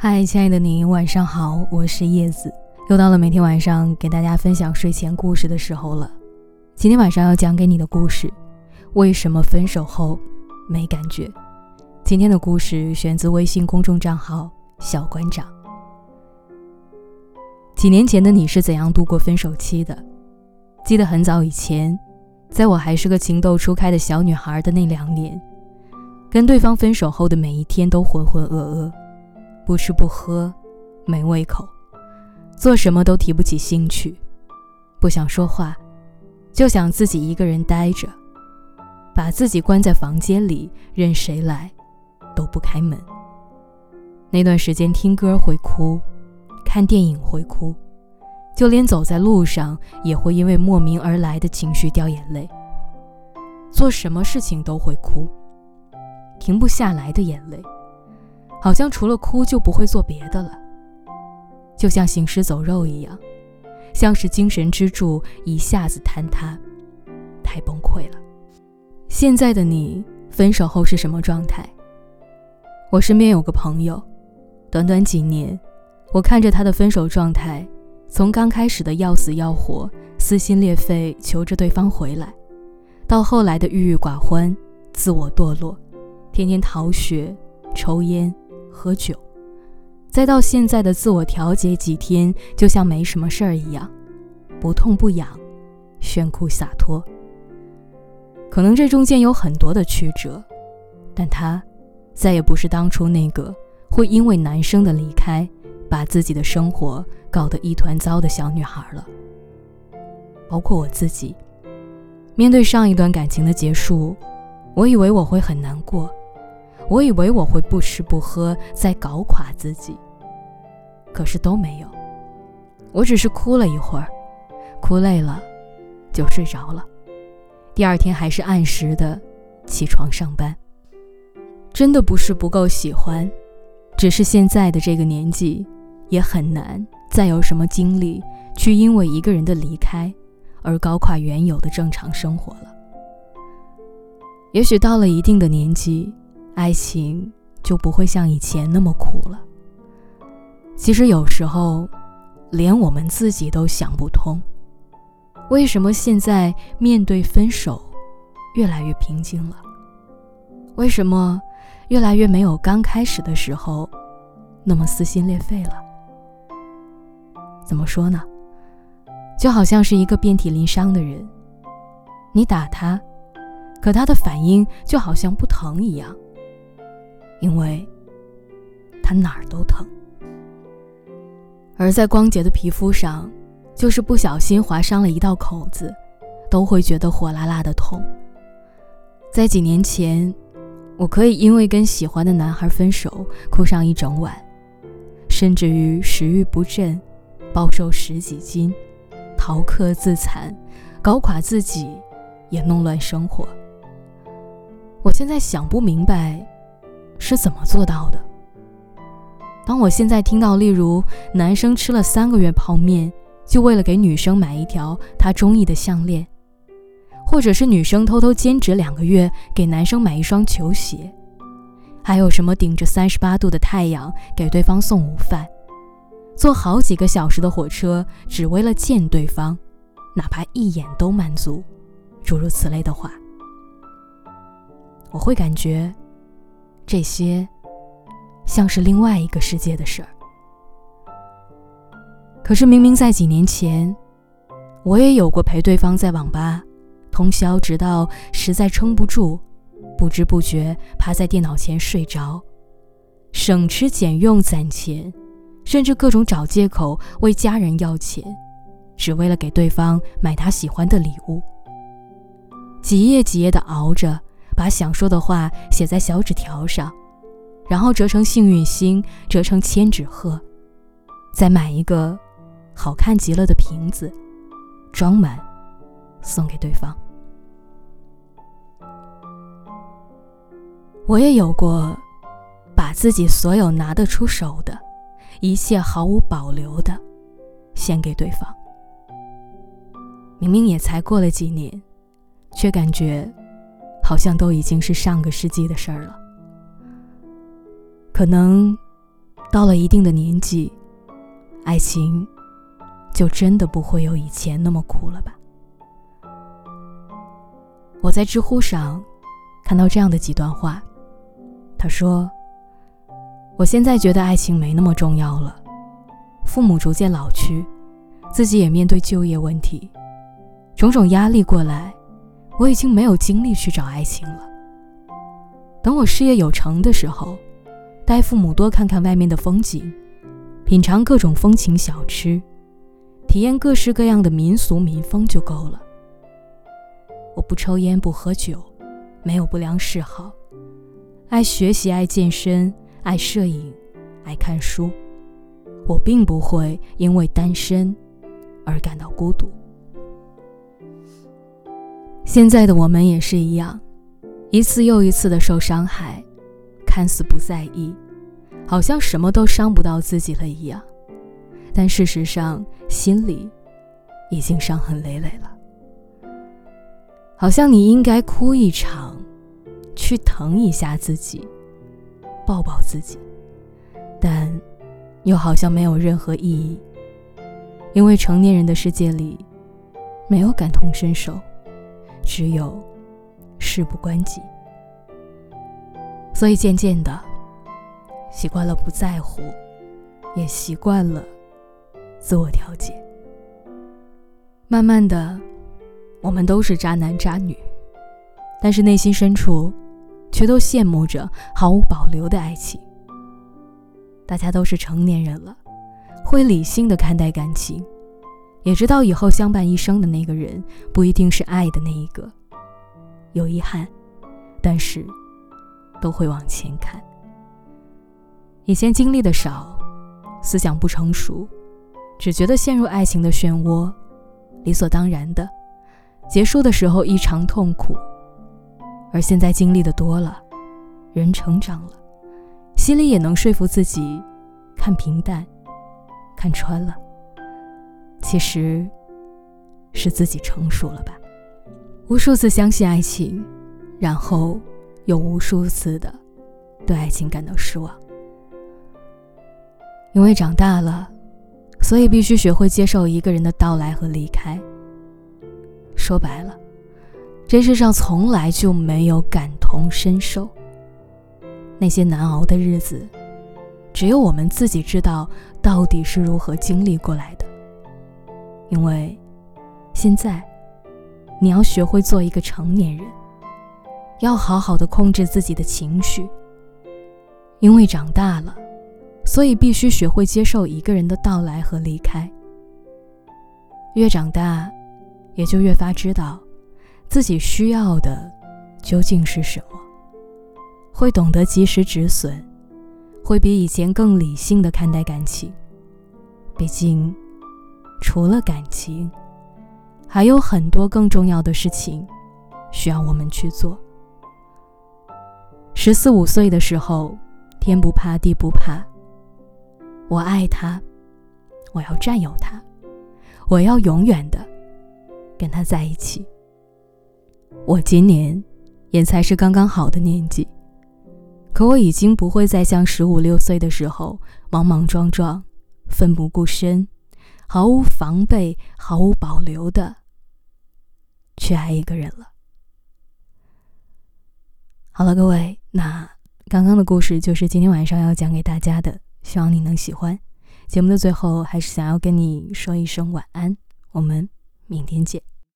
嗨，亲爱的你，晚上好，我是叶子。又到了每天晚上给大家分享睡前故事的时候了。今天晚上要讲给你的故事，为什么分手后没感觉？今天的故事选自微信公众账号小馆长。几年前的你是怎样度过分手期的？记得很早以前，在我还是个情窦初开的小女孩的那两年，跟对方分手后的每一天都浑浑噩噩。不吃不喝，没胃口，做什么都提不起兴趣，不想说话，就想自己一个人待着，把自己关在房间里，任谁来都不开门。那段时间听歌会哭，看电影会哭，就连走在路上也会因为莫名而来的情绪掉眼泪。做什么事情都会哭，停不下来的眼泪。好像除了哭就不会做别的了，就像行尸走肉一样，像是精神支柱一下子坍塌，太崩溃了。现在的你分手后是什么状态？我身边有个朋友，短短几年，我看着他的分手状态，从刚开始的要死要活、撕心裂肺求着对方回来，到后来的郁郁寡欢、自我堕落，天天逃学、抽烟。喝酒，再到现在的自我调节几天，就像没什么事儿一样，不痛不痒，炫酷洒脱。可能这中间有很多的曲折，但她再也不是当初那个会因为男生的离开，把自己的生活搞得一团糟的小女孩了。包括我自己，面对上一段感情的结束，我以为我会很难过。我以为我会不吃不喝，再搞垮自己，可是都没有。我只是哭了一会儿，哭累了就睡着了。第二天还是按时的起床上班。真的不是不够喜欢，只是现在的这个年纪，也很难再有什么精力去因为一个人的离开而搞垮原有的正常生活了。也许到了一定的年纪。爱情就不会像以前那么苦了。其实有时候，连我们自己都想不通，为什么现在面对分手，越来越平静了？为什么越来越没有刚开始的时候那么撕心裂肺了？怎么说呢？就好像是一个遍体鳞伤的人，你打他，可他的反应就好像不疼一样。因为，他哪儿都疼，而在光洁的皮肤上，就是不小心划伤了一道口子，都会觉得火辣辣的痛。在几年前，我可以因为跟喜欢的男孩分手，哭上一整晚，甚至于食欲不振，暴瘦十几斤，逃课自残，搞垮自己，也弄乱生活。我现在想不明白。是怎么做到的？当我现在听到，例如男生吃了三个月泡面，就为了给女生买一条他中意的项链，或者是女生偷偷兼职两个月给男生买一双球鞋，还有什么顶着三十八度的太阳给对方送午饭，坐好几个小时的火车只为了见对方，哪怕一眼都满足，诸如此类的话，我会感觉。这些像是另外一个世界的事儿，可是明明在几年前，我也有过陪对方在网吧通宵，直到实在撑不住，不知不觉趴在电脑前睡着，省吃俭用攒钱，甚至各种找借口为家人要钱，只为了给对方买他喜欢的礼物，几夜几夜的熬着。把想说的话写在小纸条上，然后折成幸运星，折成千纸鹤，再买一个好看极了的瓶子，装满，送给对方。我也有过，把自己所有拿得出手的，一切毫无保留的，献给对方。明明也才过了几年，却感觉。好像都已经是上个世纪的事儿了。可能到了一定的年纪，爱情就真的不会有以前那么苦了吧？我在知乎上看到这样的几段话，他说：“我现在觉得爱情没那么重要了，父母逐渐老去，自己也面对就业问题，种种压力过来，我已经没有精力去找爱情了。等我事业有成的时候。”带父母多看看外面的风景，品尝各种风情小吃，体验各式各样的民俗民风就够了。我不抽烟不喝酒，没有不良嗜好，爱学习爱健身爱摄影爱看书。我并不会因为单身而感到孤独。现在的我们也是一样，一次又一次的受伤害。看似不在意，好像什么都伤不到自己了一样，但事实上心里已经伤痕累累了。好像你应该哭一场，去疼一下自己，抱抱自己，但又好像没有任何意义，因为成年人的世界里没有感同身受，只有事不关己。所以渐渐的，习惯了不在乎，也习惯了自我调节。慢慢的，我们都是渣男渣女，但是内心深处，却都羡慕着毫无保留的爱情。大家都是成年人了，会理性的看待感情，也知道以后相伴一生的那个人不一定是爱的那一个，有遗憾，但是。都会往前看。以前经历的少，思想不成熟，只觉得陷入爱情的漩涡，理所当然的，结束的时候异常痛苦。而现在经历的多了，人成长了，心里也能说服自己，看平淡，看穿了。其实，是自己成熟了吧？无数次相信爱情，然后。又无数次的对爱情感到失望，因为长大了，所以必须学会接受一个人的到来和离开。说白了，这世上从来就没有感同身受。那些难熬的日子，只有我们自己知道到底是如何经历过来的。因为，现在，你要学会做一个成年人。要好好的控制自己的情绪，因为长大了，所以必须学会接受一个人的到来和离开。越长大，也就越发知道自己需要的究竟是什么，会懂得及时止损，会比以前更理性的看待感情。毕竟，除了感情，还有很多更重要的事情需要我们去做。十四五岁的时候，天不怕地不怕。我爱他，我要占有他，我要永远的跟他在一起。我今年也才是刚刚好的年纪，可我已经不会再像十五六岁的时候莽莽撞撞、奋不顾身、毫无防备、毫无保留的去爱一个人了。好了，各位，那刚刚的故事就是今天晚上要讲给大家的，希望你能喜欢。节目的最后，还是想要跟你说一声晚安，我们明天见。